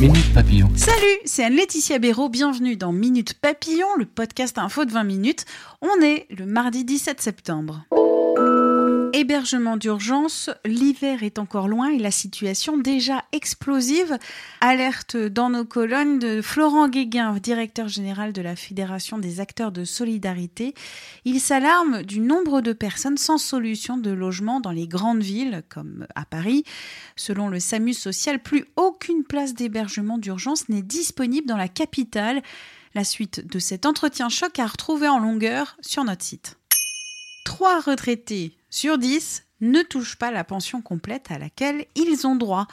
Minute Papillon. Salut, c'est Anne-Laetitia Béraud. Bienvenue dans Minute Papillon, le podcast info de 20 minutes. On est le mardi 17 septembre. Hébergement d'urgence, l'hiver est encore loin et la situation déjà explosive. Alerte dans nos colonnes de Florent Guéguin, directeur général de la Fédération des acteurs de solidarité. Il s'alarme du nombre de personnes sans solution de logement dans les grandes villes, comme à Paris. Selon le SAMU social, plus aucune place d'hébergement d'urgence n'est disponible dans la capitale. La suite de cet entretien choc à retrouver en longueur sur notre site. Trois retraités sur 10 ne touchent pas la pension complète à laquelle ils ont droit,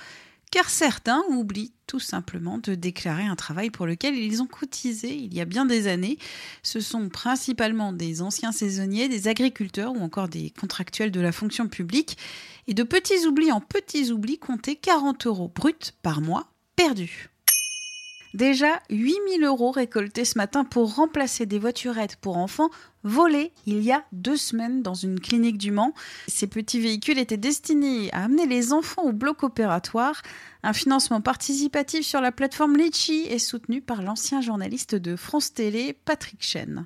car certains oublient tout simplement de déclarer un travail pour lequel ils ont cotisé il y a bien des années. Ce sont principalement des anciens saisonniers, des agriculteurs ou encore des contractuels de la fonction publique. Et de petits oublis en petits oublis, comptaient 40 euros bruts par mois perdus. Déjà 8000 euros récoltés ce matin pour remplacer des voiturettes pour enfants volées il y a deux semaines dans une clinique du Mans. Ces petits véhicules étaient destinés à amener les enfants au bloc opératoire. Un financement participatif sur la plateforme Litchi est soutenu par l'ancien journaliste de France Télé, Patrick Chen.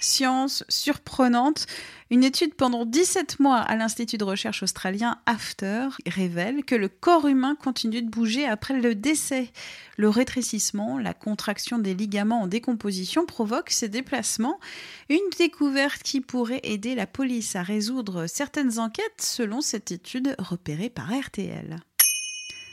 Science surprenante. Une étude pendant 17 mois à l'Institut de recherche australien AFTER révèle que le corps humain continue de bouger après le décès. Le rétrécissement, la contraction des ligaments en décomposition provoque ces déplacements. Une découverte qui pourrait aider la police à résoudre certaines enquêtes selon cette étude repérée par RTL.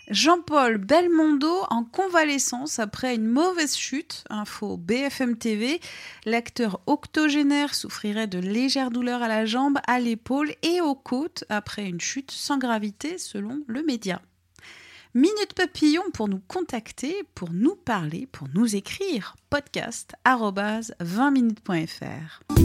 Jean-Paul Belmondo en convalescence après une mauvaise chute. Info BFM TV. L'acteur octogénaire souffrirait de légères douleurs à la jambe, à l'épaule et aux côtes après une chute sans gravité selon le média. Minute Papillon pour nous contacter, pour nous parler, pour nous écrire. Podcast 20minutes.fr.